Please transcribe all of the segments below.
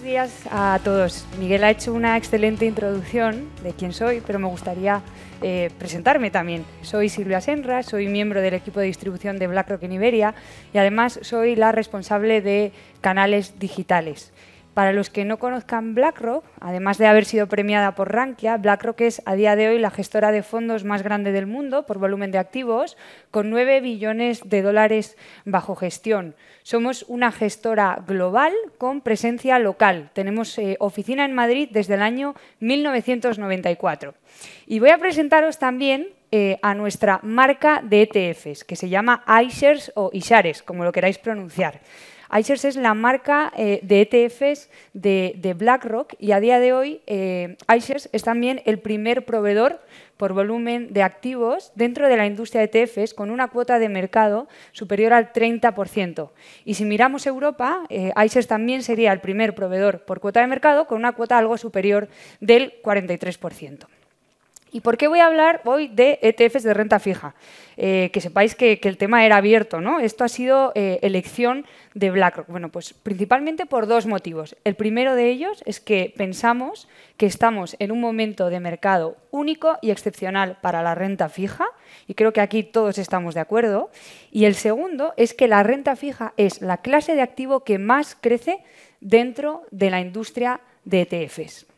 Buenos días a todos. Miguel ha hecho una excelente introducción de quién soy, pero me gustaría eh, presentarme también. Soy Silvia Senra, soy miembro del equipo de distribución de BlackRock en Iberia y además soy la responsable de canales digitales. Para los que no conozcan BlackRock, además de haber sido premiada por Rankia, BlackRock es a día de hoy la gestora de fondos más grande del mundo por volumen de activos, con 9 billones de dólares bajo gestión. Somos una gestora global con presencia local. Tenemos eh, oficina en Madrid desde el año 1994. Y voy a presentaros también eh, a nuestra marca de ETFs, que se llama iShares o iShares, como lo queráis pronunciar iShares es la marca eh, de ETFs de, BlackRock y a día de hoy eh, es también el primer proveedor por volumen de activos dentro de la industria de ETFs con una cuota de mercado superior al 30%. Y si miramos Europa, eh, también sería el primer proveedor por cuota de mercado con una cuota algo superior del 43%. ¿Y por qué voy a hablar hoy de ETFs de renta fija? Eh, que sepáis que, el tema era abierto, ¿no? Esto ha sido eh, elección de BlackRock. Bueno, pues principalmente por dos motivos. El primero de ellos es que pensamos que estamos en un momento de mercado único y excepcional para la renta fija, y creo que aquí todos estamos de acuerdo. Y el segundo es que la renta fija es la clase de activo que más crece dentro de la industria de ETFs.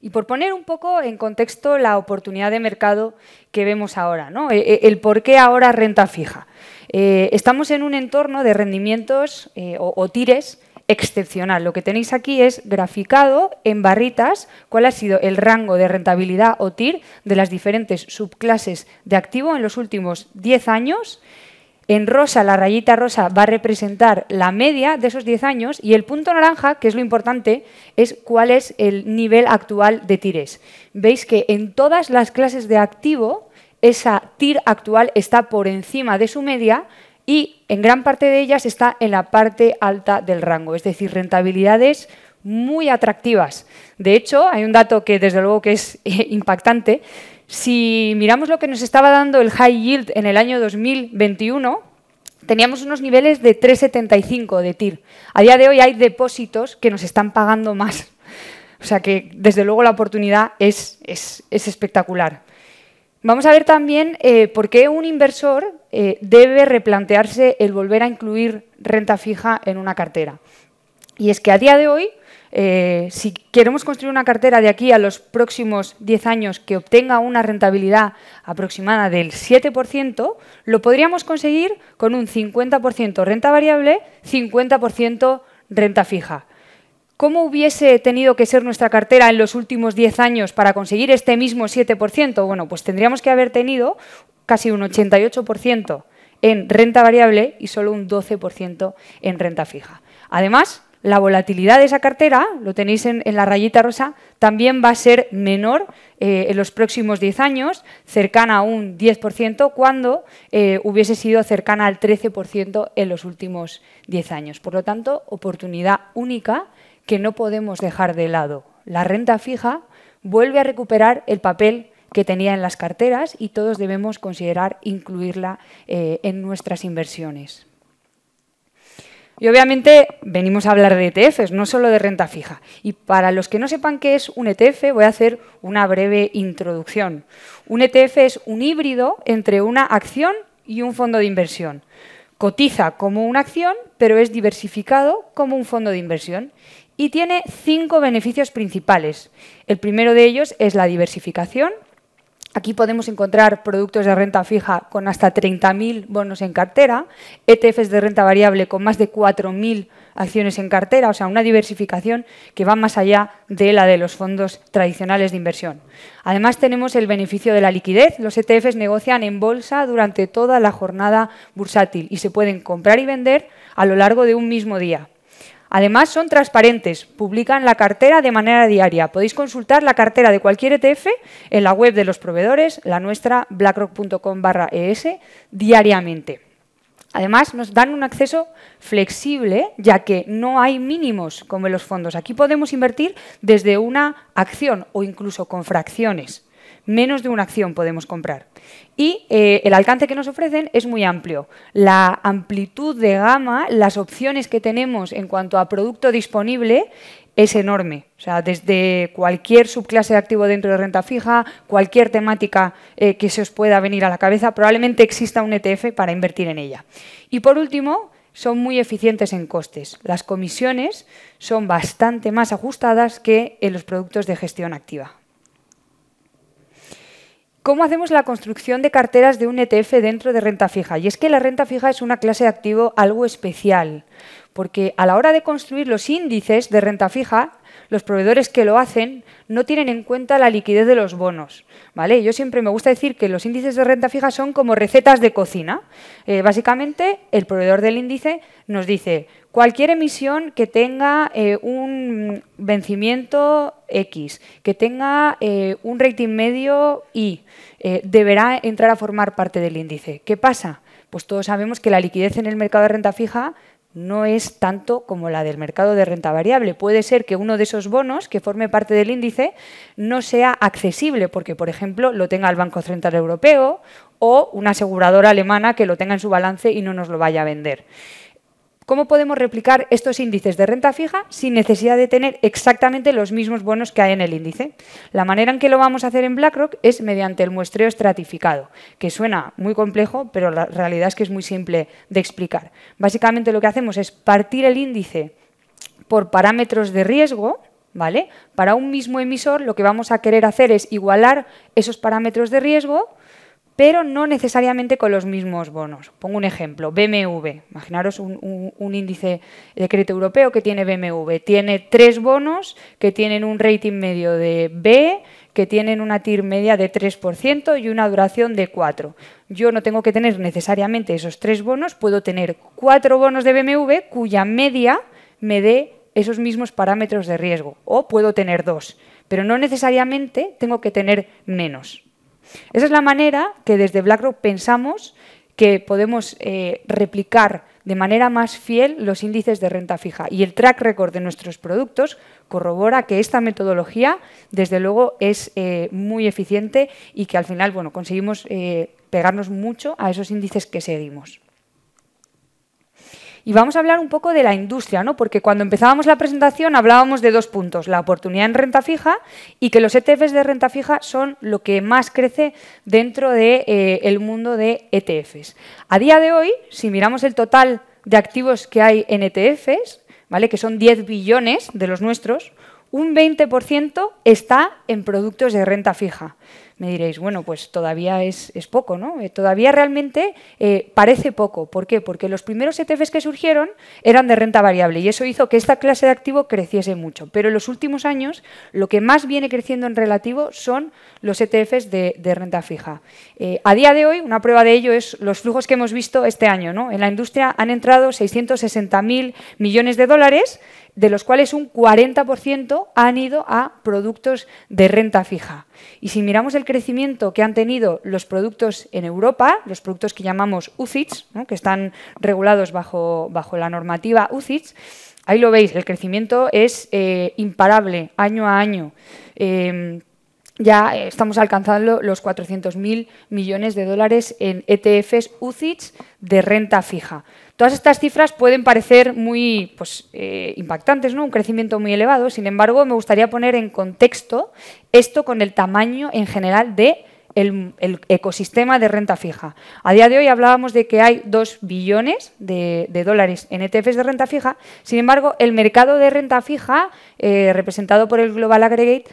Y por poner un poco en contexto la oportunidad de mercado que vemos ahora, ¿no? E, e, el por qué ahora renta fija. Eh, estamos en un entorno de rendimientos eh, o, tires excepcional. Lo que tenéis aquí es graficado en barritas cuál ha sido el rango de rentabilidad o TIR de las diferentes subclases de activo en los últimos 10 años en rosa, la rayita rosa va a representar la media de esos 10 años y el punto naranja, que es lo importante, es cuál es el nivel actual de tires. Veis que en todas las clases de activo, esa TIR actual está por encima de su media y en gran parte de ellas está en la parte alta del rango, es decir, rentabilidades muy atractivas. De hecho, hay un dato que desde luego que es impactante, si miramos lo que nos estaba dando el high yield en el año 2021, teníamos unos niveles de 3,75 de TIR. A día de hoy hay depósitos que nos están pagando más. O sea que, desde luego, la oportunidad es, espectacular. Vamos a ver también eh, por qué un inversor eh, debe replantearse el volver a incluir renta fija en una cartera. Y es que a día de hoy eh, si queremos construir una cartera de aquí a los próximos 10 años que obtenga una rentabilidad aproximada del 7%, lo podríamos conseguir con un 50% renta variable, 50% renta fija. ¿Cómo hubiese tenido que ser nuestra cartera en los últimos 10 años para conseguir este mismo 7%? Bueno, pues tendríamos que haber tenido casi un 88% en renta variable y solo un 12% en renta fija. Además, la volatilidad de esa cartera, lo tenéis en, la rayita rosa, también va a ser menor eh, en los próximos 10 años, cercana a un 10%, cuando eh, hubiese sido cercana al 13% en los últimos 10 años. Por lo tanto, oportunidad única que no podemos dejar de lado. La renta fija vuelve a recuperar el papel que tenía en las carteras y todos debemos considerar incluirla eh, en nuestras inversiones. Y obviamente venimos a hablar de ETFs, no solo de renta fija. Y para los que no sepan qué es un ETF, voy a hacer una breve introducción. Un ETF es un híbrido entre una acción y un fondo de inversión. Cotiza como una acción, pero es diversificado como un fondo de inversión. Y tiene cinco beneficios principales. El primero de ellos es la diversificación, Aquí podemos encontrar productos de renta fija con hasta 30.000 bonos en cartera, ETFs de renta variable con más de 4.000 acciones en cartera, o sea, una diversificación que va más allá de la de los fondos tradicionales de inversión. Además, tenemos el beneficio de la liquidez. Los ETFs negocian en bolsa durante toda la jornada bursátil y se pueden comprar y vender a lo largo de un mismo día. Además, son transparentes, publican la cartera de manera diaria. Podéis consultar la cartera de cualquier ETF en la web de los proveedores, la nuestra, blackrock.com ES, diariamente. Además, nos dan un acceso flexible, ya que no hay mínimos como en los fondos. Aquí podemos invertir desde una acción o incluso con fracciones. Menos de una acción podemos comprar. Y eh, el alcance que nos ofrecen es muy amplio. La amplitud de gama, las opciones que tenemos en cuanto a producto disponible es enorme. O sea, desde cualquier subclase de activo dentro de renta fija, cualquier temática eh, que se os pueda venir a la cabeza, probablemente exista un ETF para invertir en ella. Y por último, son muy eficientes en costes. Las comisiones son bastante más ajustadas que en los productos de gestión activa. ¿Cómo hacemos la construcción de carteras de un ETF dentro de renta fija? Y es que la renta fija es una clase de activo algo especial, porque a la hora de construir los índices de renta fija, los proveedores que lo hacen no tienen en cuenta la liquidez de los bonos. ¿vale? Yo siempre me gusta decir que los índices de renta fija son como recetas de cocina. Eh, básicamente, el proveedor del índice nos dice cualquier emisión que tenga eh, un vencimiento X, que tenga eh, un rating medio Y, deberá entrar a formar parte del índice. ¿Qué pasa? Pues todos sabemos que la liquidez en el mercado de renta fija no es tanto como la del mercado de renta variable. Puede ser que uno de esos bonos que forme parte del índice no sea accesible porque, por ejemplo, lo tenga el Banco Central Europeo o una aseguradora alemana que lo tenga en su balance y no nos lo vaya a vender. ¿Cómo podemos replicar estos índices de renta fija sin necesidad de tener exactamente los mismos bonos que hay en el índice? La manera en que lo vamos a hacer en BlackRock es mediante el muestreo estratificado, que suena muy complejo, pero la realidad es que es muy simple de explicar. Básicamente lo que hacemos es partir el índice por parámetros de riesgo, ¿vale? Para un mismo emisor lo que vamos a querer hacer es igualar esos parámetros de riesgo pero no necesariamente con los mismos bonos. Pongo un ejemplo, BMW. Imaginaros un, índice de crédito europeo que tiene BMW. Tiene tres bonos que tienen un rating medio de B, que tienen una TIR media de 3% y una duración de 4. Yo no tengo que tener necesariamente esos tres bonos, puedo tener cuatro bonos de BMW cuya media me dé esos mismos parámetros de riesgo. O puedo tener dos, pero no necesariamente tengo que tener menos. Esa es la manera que desde BlackRock pensamos que podemos eh, replicar de manera más fiel los índices de renta fija. Y el track record de nuestros productos corrobora que esta metodología, desde luego, es eh, muy eficiente y que al final bueno, conseguimos eh, pegarnos mucho a esos índices que seguimos. Y vamos a hablar un poco de la industria, ¿no? porque cuando empezábamos la presentación hablábamos de dos puntos, la oportunidad en renta fija y que los ETFs de renta fija son lo que más crece dentro del de, eh, mundo de ETFs. A día de hoy, si miramos el total de activos que hay en ETFs, ¿vale? que son 10 billones de los nuestros, un 20% está en productos de renta fija me diréis, bueno, pues todavía es, poco, ¿no? Eh, todavía realmente eh, parece poco. ¿Por qué? Porque los primeros ETFs que surgieron eran de renta variable y eso hizo que esta clase de activo creciese mucho. Pero en los últimos años lo que más viene creciendo en relativo son los ETFs de, renta fija. Eh, a día de hoy, una prueba de ello es los flujos que hemos visto este año. ¿no? En la industria han entrado 660.000 millones de dólares de los cuales un 40% han ido a productos de renta fija. Y si miramos el crecimiento que han tenido los productos en Europa, los productos que llamamos UCITS, que están regulados bajo, bajo la normativa UCITS, ahí lo veis, el crecimiento es eh, imparable año a año. Em, ya estamos alcanzando los 400.000 millones de dólares en ETFs UCITS de renta fija. Todas estas cifras pueden parecer muy pues, eh, impactantes, ¿no? un crecimiento muy elevado, sin embargo, me gustaría poner en contexto esto con el tamaño en general de el, ecosistema de renta fija. A día de hoy hablábamos de que hay 2 billones de, dólares en ETFs de renta fija, sin embargo, el mercado de renta fija, eh, representado por el Global Aggregate,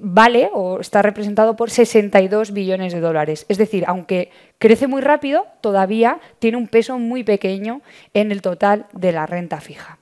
vale o está representado por 62 billones de dólares. Es decir, aunque crece muy rápido, todavía tiene un peso muy pequeño en el total de la renta fija.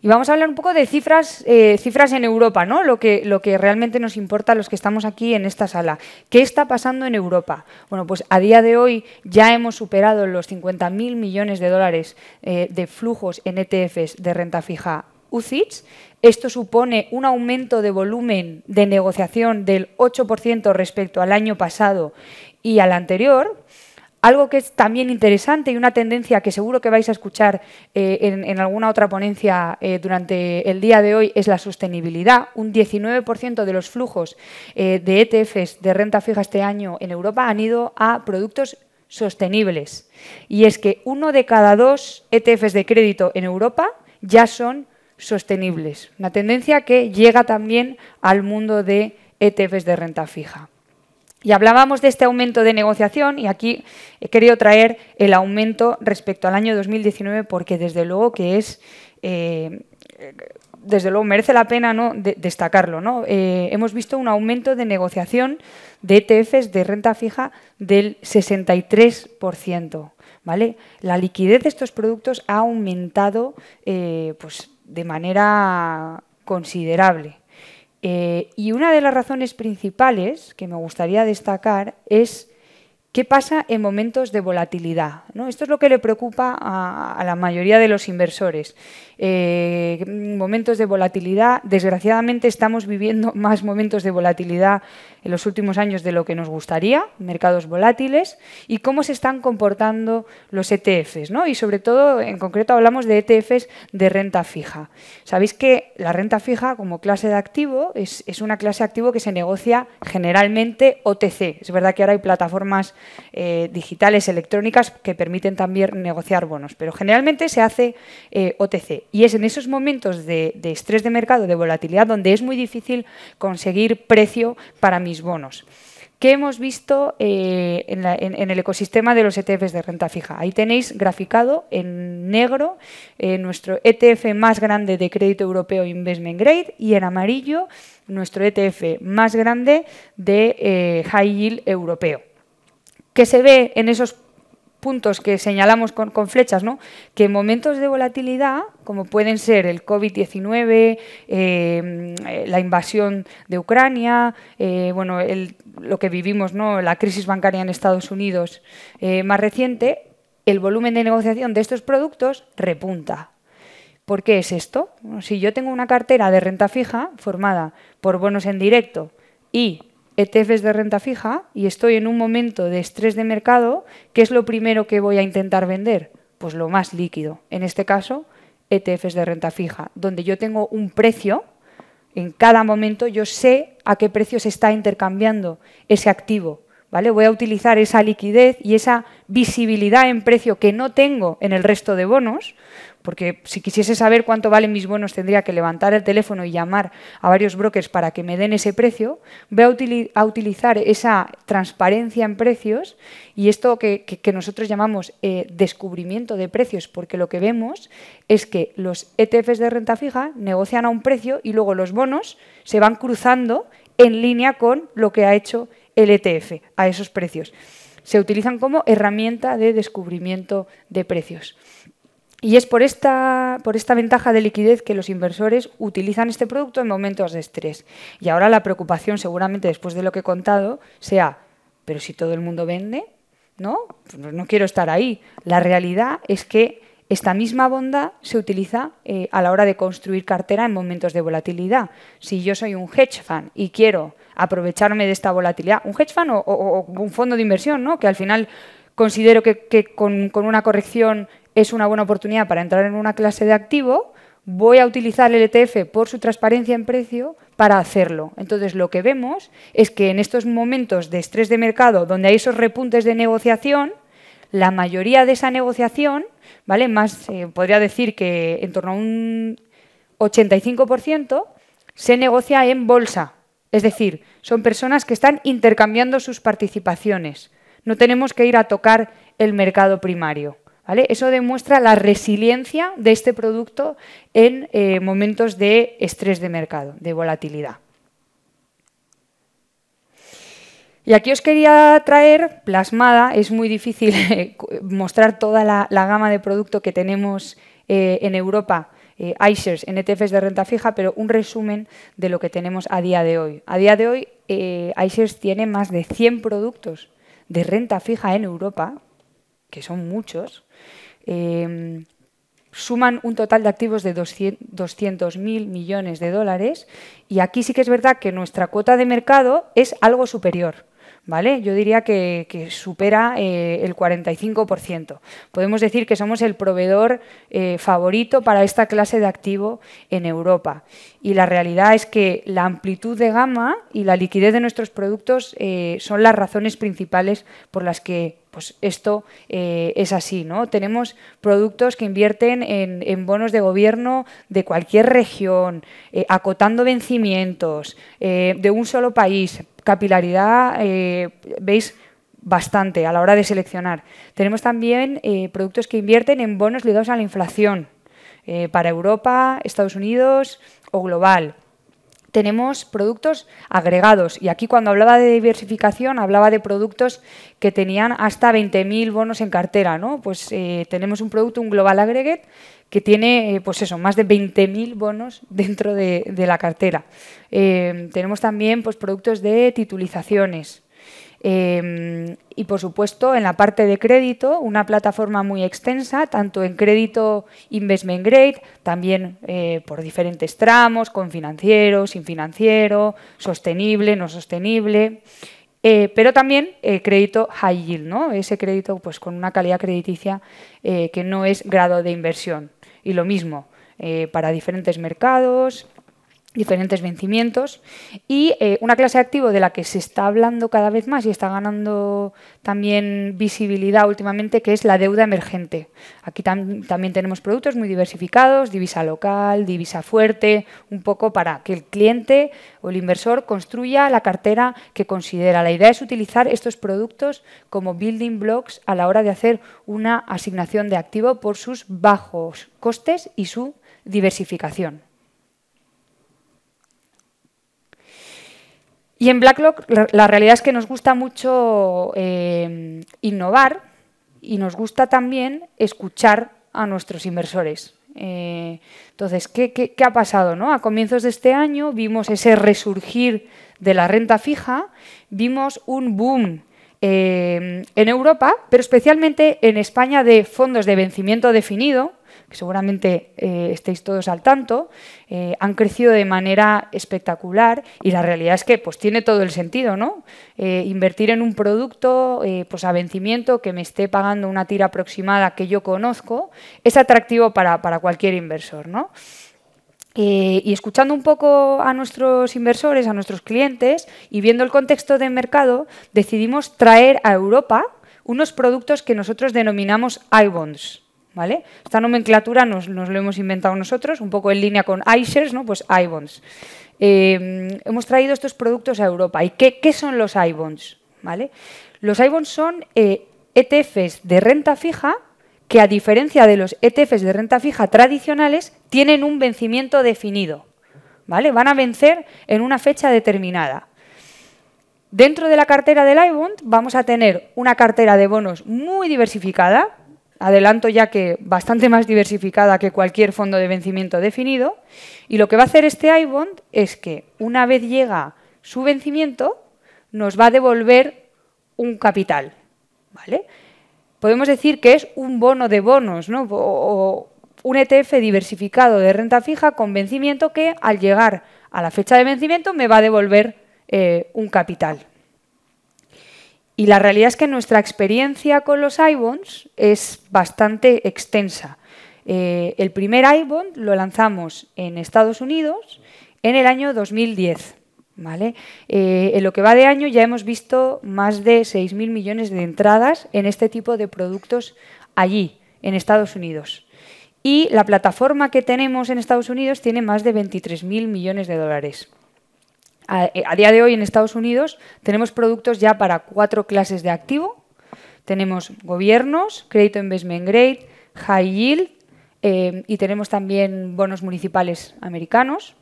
Y vamos a hablar un poco de cifras, eh, cifras en Europa, ¿no? Lo que, lo que realmente nos importa a los que estamos aquí en esta sala. ¿Qué está pasando en Europa? Bueno, pues a día de hoy ya hemos superado los 50.000 millones de dólares eh, de flujos en ETFs de renta fija UCITS. Esto supone un aumento de volumen de negociación del 8% respecto al año pasado y al anterior. algo que es también interesante y una tendencia que seguro que vais a escuchar eh, en, alguna otra ponencia eh, durante el día de hoy es la sostenibilidad. Un 19% de los flujos eh, de ETFs de renta fija este año en Europa han ido a productos sostenibles. Y es que uno de cada dos ETFs de crédito en Europa ya son sostenibles. Una tendencia que llega también al mundo de ETFs de renta fija. Y hablábamos de este aumento de negociación y aquí he querido traer el aumento respecto al año 2019 porque desde luego que es, eh, desde luego merece la pena ¿no? destacarlo. ¿no? Eh, hemos visto un aumento de negociación de ETFs de renta fija del 63%. ¿vale? La liquidez de estos productos ha aumentado eh, pues, de manera considerable. Eh, y una de las razones principales que me gustaría destacar es qué pasa en momentos de volatilidad. ¿no? Esto es lo que le preocupa a, la mayoría de los inversores. Eh, momentos de volatilidad, desgraciadamente estamos viviendo más momentos de volatilidad en los últimos años de lo que nos gustaría, mercados volátiles, y cómo se están comportando los ETFs. ¿no? Y sobre todo, en concreto, hablamos de ETFs de renta fija. Sabéis que la renta fija como clase de activo es, una clase de activo que se negocia generalmente OTC. Es verdad que ahora hay plataformas eh, digitales electrónicas que permiten también negociar bonos, pero generalmente se hace eh, OTC. Y es en esos momentos de, estrés de mercado, de volatilidad, donde es muy difícil conseguir precio para mis bonos. ¿Qué hemos visto eh, en, el ecosistema de los ETFs de renta fija? Ahí tenéis graficado en negro eh, nuestro ETF más grande de crédito europeo Investment Grade y en amarillo nuestro ETF más grande de eh, High Yield europeo. ¿Qué se ve en esos puntos que señalamos con, flechas, ¿no? que en momentos de volatilidad, como pueden ser el COVID-19, eh, la invasión de Ucrania, eh, bueno, lo que vivimos, ¿no? la crisis bancaria en Estados Unidos eh, más reciente, el volumen de negociación de estos productos repunta. ¿Por qué es esto? si yo tengo una cartera de renta fija formada por bonos en directo y ETFs de renta fija y estoy en un momento de estrés de mercado, ¿qué es lo primero que voy a intentar vender? Pues lo más líquido. En este caso, ETFs de renta fija, donde yo tengo un precio, en cada momento yo sé a qué precio se está intercambiando ese activo. ¿Vale? Voy a utilizar esa liquidez y esa visibilidad en precio que no tengo en el resto de bonos, porque si quisiese saber cuánto valen mis bonos tendría que levantar el teléfono y llamar a varios brokers para que me den ese precio, voy a, utilizar esa transparencia en precios y esto que, nosotros llamamos eh, descubrimiento de precios, porque lo que vemos es que los ETFs de renta fija negocian a un precio y luego los bonos se van cruzando en línea con lo que ha hecho el ETF a esos precios. Se utilizan como herramienta de descubrimiento de precios. Y es por esta, por esta ventaja de liquidez que los inversores utilizan este producto en momentos de estrés. Y ahora la preocupación, seguramente después de lo que he contado, sea, pero si todo el mundo vende, ¿no? Pues no quiero estar ahí. La realidad es que esta misma bondad se utiliza eh, a la hora de construir cartera en momentos de volatilidad. Si yo soy un hedge fund y quiero aprovecharme de esta volatilidad, un hedge fund o, un fondo de inversión, ¿no? que al final considero que, con, una corrección es una buena oportunidad para entrar en una clase de activo, voy a utilizar el ETF por su transparencia en precio para hacerlo. Entonces, lo que vemos es que en estos momentos de estrés de mercado, donde hay esos repuntes de negociación, la mayoría de esa negociación, ¿vale? Más, eh, podría decir que en torno a un 85%, se negocia en bolsa. Es decir, son personas que están intercambiando sus participaciones. No tenemos que ir a tocar el mercado primario. Eso demuestra la resiliencia de este producto en eh, momentos de estrés de mercado, de volatilidad. Y aquí os quería traer plasmada, es muy difícil mostrar toda la, gama de producto que tenemos eh, en Europa, eh, iShares en ETFs de renta fija, pero un resumen de lo que tenemos a día de hoy. A día de hoy, iShares tiene más de 100 productos de renta fija en Europa, que son muchos, Em, suman un total de activos de 200.000 millones de dólares y aquí sí que es verdad que nuestra cuota de mercado es algo superior. ¿Vale? Yo diría que, supera eh, el 45%. Podemos decir que somos el proveedor eh, favorito para esta clase de activo en Europa. Y la realidad es que la amplitud de gama y la liquidez de nuestros productos eh, son las razones principales por las que pues esto es así. ¿no? Tenemos productos que invierten en, bonos de gobierno de cualquier región, acotando vencimientos de un solo país, capilaridad, eh, veis, bastante a la hora de seleccionar. Tenemos también eh, productos que invierten en bonos ligados a la inflación eh, para Europa, Estados Unidos o global. Tenemos productos agregados y aquí cuando hablaba de diversificación hablaba de productos que tenían hasta 20.000 bonos en cartera. ¿no? Pues tenemos un producto, un Global Aggregate, que tiene eh, pues eso, más de 20.000 bonos dentro de, la cartera. Eh, tenemos también pues, productos de titulizaciones. Eh, y por supuesto, en la parte de crédito, una plataforma muy extensa, tanto en crédito investment grade, también por diferentes tramos, con financiero, sin financiero, sostenible, no sostenible. pero también crédito high yield, ¿no? ese crédito pues, con una calidad crediticia que no es grado de inversión y lo mismo eh, para diferentes mercados, diferentes vencimientos y eh, una clase de activo de la que se está hablando cada vez más y está ganando también visibilidad últimamente, que es la deuda emergente. Aquí también tenemos productos muy diversificados, divisa local, divisa fuerte, un poco para que el cliente o el inversor construya la cartera que considera. La idea es utilizar estos productos como building blocks a la hora de hacer una asignación de activo por sus bajos costes y su diversificación. Y en Blacklock la, realidad es que nos gusta mucho eh, innovar y nos gusta también escuchar a nuestros inversores. Eh, entonces, ¿qué, ha pasado? No? A comienzos de este año vimos ese resurgir de la renta fija, vimos un boom eh, en Europa, pero especialmente en España de fondos de vencimiento definido, que seguramente eh, estéis todos al tanto, eh, han crecido de manera espectacular y la realidad es que pues, tiene todo el sentido, ¿no? Eh, invertir en un producto pues, a vencimiento que me esté pagando una tira aproximada que yo conozco es atractivo para, cualquier inversor, ¿no? y escuchando un poco a nuestros inversores, a nuestros clientes y viendo el contexto de mercado, decidimos traer a Europa unos productos que nosotros denominamos iBonds. Esta nomenclatura nos, lo hemos inventado nosotros, un poco en línea con iShares, ¿no? pues iBonds. Eh, hemos traído estos productos a Europa. ¿Y qué, son los iBonds? ¿Vale? Los iBonds son ETFs eh, e de renta fija que, a diferencia de los ETFs de renta fija tradicionales, tienen un vencimiento definido. ¿vale? Van a vencer en una fecha determinada. Dentro de la cartera del iBond vamos a tener una cartera de bonos muy diversificada, adelanto ya que bastante más diversificada que cualquier fondo de vencimiento definido, y lo que va a hacer este iBond es que una vez llega su vencimiento, nos va a devolver un capital. ¿vale? Podemos decir que es un bono de bonos, ¿no? o un ETF diversificado de renta fija con vencimiento que al llegar a la fecha de vencimiento me va a devolver eh, un capital. Y la realidad es que nuestra experiencia con los iBonds es bastante extensa. Eh, el primer iBond lo lanzamos en Estados Unidos en el año 2010. ¿vale? Eh, en lo que va de año ya hemos visto más de 6.000 millones de entradas en este tipo de productos allí, en Estados Unidos. Y la plataforma que tenemos en Estados Unidos tiene más de 23.000 millones de dólares. Eh, a, día de hoy en Estados Unidos tenemos productos ya para cuatro clases de activo. Tenemos gobiernos, crédito investment grade, high yield eh, y tenemos también bonos municipales americanos.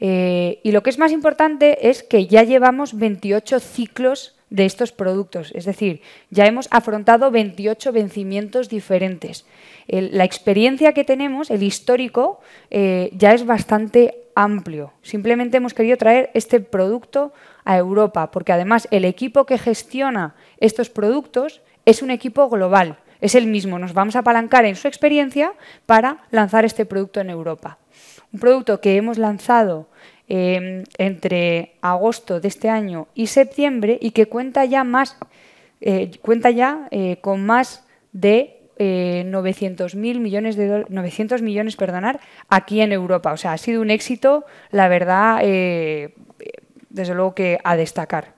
Eh, y lo que es más importante es que ya llevamos 28 ciclos de estos productos, es decir, ya hemos afrontado 28 vencimientos diferentes. la experiencia que tenemos, el histórico, ya es bastante amplio. Simplemente hemos querido traer este producto a Europa, porque además el equipo que gestiona estos productos es un equipo global, es el mismo. Nos vamos a apalancar en su experiencia para lanzar este producto en Europa. Un producto que hemos lanzado em, entre agosto de este año y septiembre y que cuenta ya más, eh, cuenta ya eh, con más de 900 millones de 900 millones, perdonar, aquí en Europa. O sea, ha sido un éxito, la verdad, desde luego que a destacar.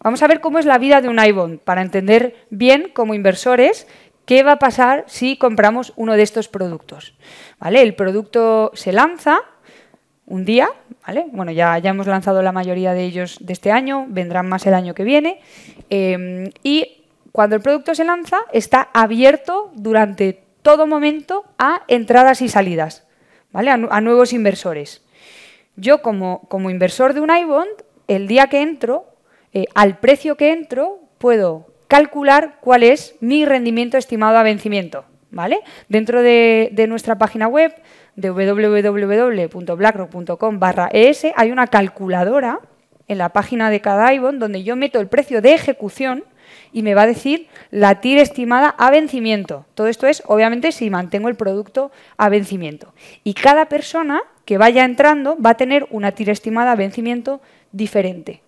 Vamos a ver cómo es la vida de un iBond para entender bien como inversores qué va a pasar si compramos uno de estos productos. ¿Vale? El producto se lanza un día, ¿vale? Bueno, ya, ya hemos lanzado la mayoría de ellos de este año, vendrán más el año que viene. Em, y cuando el producto se lanza, está abierto durante todo momento a entradas y salidas, ¿vale? A, nuevos inversores. Yo, como, como inversor de un iBond, el día que entro, eh, al precio que entro, puedo calcular cuál es mi rendimiento estimado a vencimiento. ¿vale? Dentro de, nuestra página web de www.blackrock.com es hay una calculadora en la página de cada IBON donde yo meto el precio de ejecución y me va a decir la TIR estimada a vencimiento. Todo esto es, obviamente, si mantengo el producto a vencimiento. Y cada persona que vaya entrando va a tener una TIR estimada a vencimiento diferente.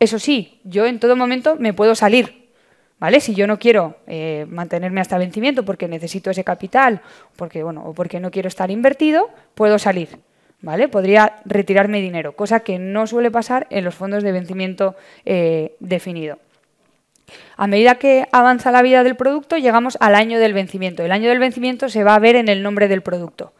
Eso sí, yo en todo momento me puedo salir. ¿Vale? Si yo no quiero eh, mantenerme hasta vencimiento porque necesito ese capital porque, bueno, o porque no quiero estar invertido, puedo salir. ¿Vale? Podría retirarme dinero, cosa que no suele pasar en los fondos de vencimiento eh, definido. A medida que avanza la vida del producto, llegamos al año del vencimiento. El año del vencimiento se va a ver en el nombre del producto.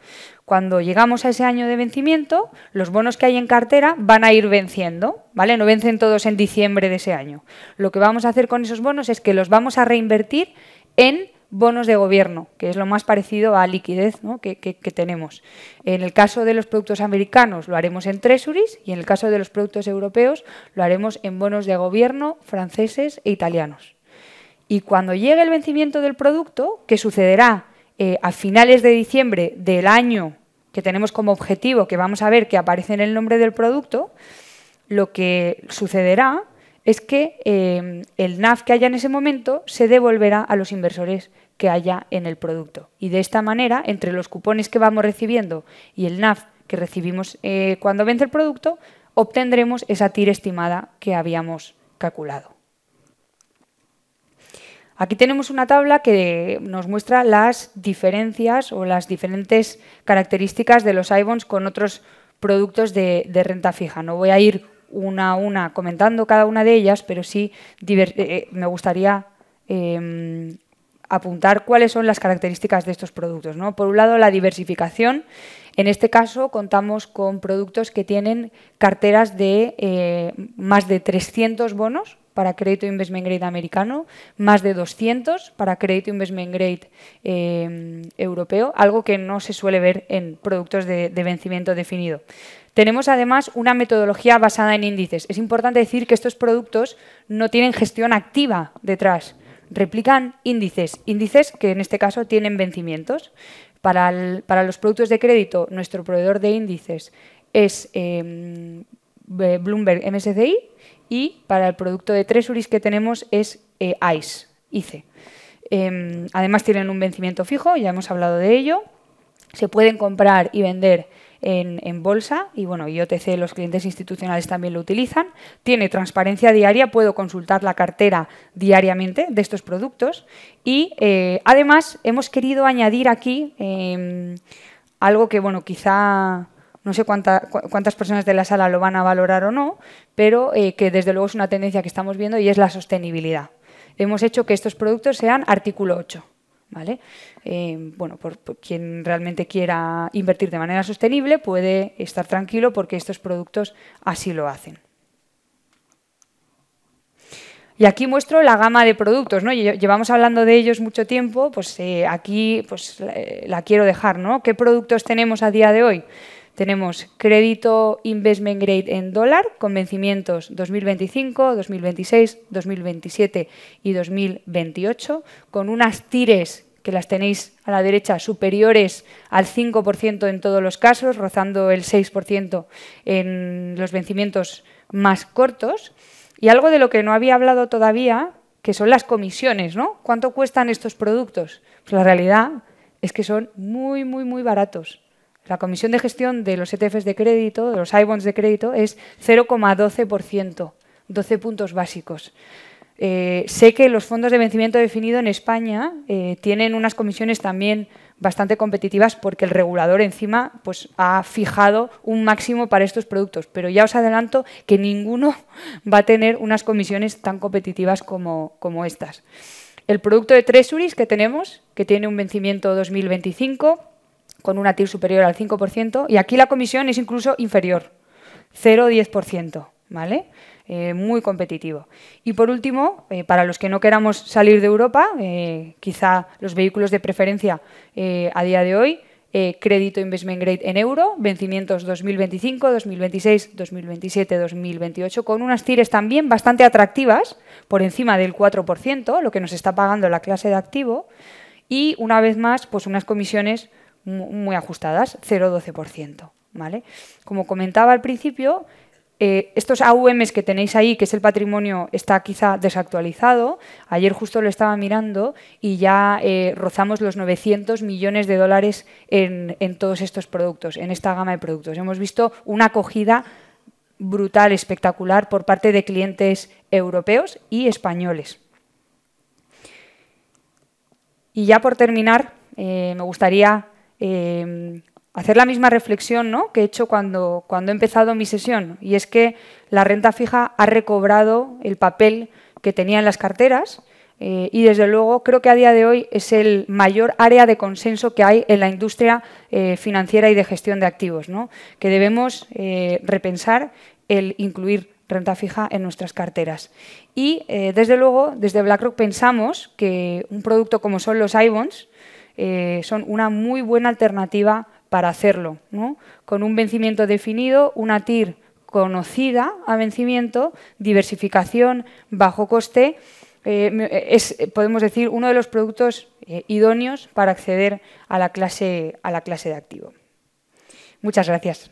Cuando llegamos a ese año de vencimiento, los bonos que hay en cartera van a ir venciendo, ¿vale? No vencen todos en diciembre de ese año. Lo que vamos a hacer con esos bonos es que los vamos a reinvertir en bonos de gobierno, que es lo más parecido a liquidez que, tenemos. En el caso de los productos americanos lo haremos en treasuries y en el caso de los productos europeos lo haremos en bonos de gobierno franceses e italianos. Y cuando llegue el vencimiento del producto, que sucederá eh, a finales de diciembre del año que tenemos como objetivo, que vamos a ver que aparece en el nombre del producto, lo que sucederá es que eh, el NAV que haya en ese momento se devolverá a los inversores que haya en el producto. Y de esta manera, entre los cupones que vamos recibiendo y el NAV que recibimos eh, cuando vence el producto, obtendremos esa TIR estimada que habíamos calculado. Aquí tenemos una tabla que nos muestra las diferencias o las diferentes características de los iBonds con otros productos de, renta fija. No voy a ir una a una comentando cada una de ellas, pero sí eh, eh, me gustaría em, apuntar cuáles son las características de estos productos. Por un lado, la diversificación. En este caso, contamos con productos que tienen carteras de eh, más de 300 bonos para crédito investment grade americano, más de 200 para crédito investment grade eh, europeo, algo que no se suele ver en productos de, vencimiento definido. Tenemos además una metodología basada en índices. Es importante decir que estos productos no tienen gestión activa detrás, replican índices, índices que en este caso tienen vencimientos. Para, los productos de crédito, nuestro proveedor de índices es eh, Bloomberg MSCI y para el producto de treasuries que tenemos es eh, ICE, ICE. Em, además tienen un vencimiento fijo, ya hemos hablado de ello. Se pueden comprar y vender en, bolsa y bueno, y OTC los clientes institucionales también lo utilizan. Tiene transparencia diaria, puedo consultar la cartera diariamente de estos productos y eh, además hemos querido añadir aquí em, algo que bueno, quizá no sé cuántas personas de la sala lo van a valorar o no, pero eh, que desde luego es una tendencia que estamos viendo y es la sostenibilidad. Hemos hecho que estos productos sean artículo 8. Eh, bueno, por, quien realmente quiera invertir de manera sostenible puede estar tranquilo porque estos productos así lo hacen. Y aquí muestro la gama de productos, ¿no? Llevamos hablando de ellos mucho tiempo, pues eh, aquí pues, la quiero dejar, ¿no? ¿Qué productos tenemos a día de hoy? Tenemos crédito investment grade en dólar con vencimientos 2025, 2026, 2027 y 2028, con unas tires que las tenéis a la derecha superiores al 5% en todos los casos, rozando el 6% en los vencimientos más cortos. Y algo de lo que no había hablado todavía, que son las comisiones, ¿no? ¿Cuánto cuestan estos productos? Pues la realidad es que son muy, muy, muy baratos. La comisión de gestión de los ETFs de crédito, de los iBonds de crédito, es 0,12%, 12 puntos básicos. Eh, sé que los fondos de vencimiento definido en España eh, tienen unas comisiones también bastante competitivas porque el regulador encima pues, ha fijado un máximo para estos productos, pero ya os adelanto que ninguno va a tener unas comisiones tan competitivas como, como estas. El producto de Treasuries que tenemos, que tiene un vencimiento 2025 con una TIR superior al 5%, y aquí la comisión es incluso inferior, 0,10%, ¿vale? Eh, muy competitivo. Y por último, eh, para los que no queramos salir de Europa, eh, quizá los vehículos de preferencia a día de hoy, crédito investment grade en euro, vencimientos 2025, 2026, 2027, 2028, con unas tires también bastante atractivas, por encima del 4%, lo que nos está pagando la clase de activo, y una vez más, pues unas comisiones muy ajustadas, 0,12%. ¿vale? Como comentaba al principio, eh, estos AUMs que tenéis ahí, que es el patrimonio, está quizá desactualizado. Ayer justo lo estaba mirando y ya eh, rozamos los 900 millones de dólares en, todos estos productos, en esta gama de productos. Hemos visto una acogida brutal, espectacular por parte de clientes europeos y españoles. Y ya por terminar, eh, me gustaría hacer la misma reflexión ¿no? que he hecho cuando, cuando he empezado mi sesión, y es que la renta fija ha recobrado el papel que tenía en las carteras eh, y desde luego creo que a día de hoy es el mayor área de consenso que hay en la industria eh, financiera y de gestión de activos, ¿no? que debemos eh, repensar el incluir renta fija en nuestras carteras. Y desde luego, desde BlackRock pensamos que un producto como son los iBonds son una muy buena alternativa para hacerlo, con un vencimiento definido, una TIR conocida a vencimiento, diversificación, bajo coste, eh, es, podemos decir, uno de los productos eh, idóneos para acceder a la, clase, a la clase de activo. Muchas gracias.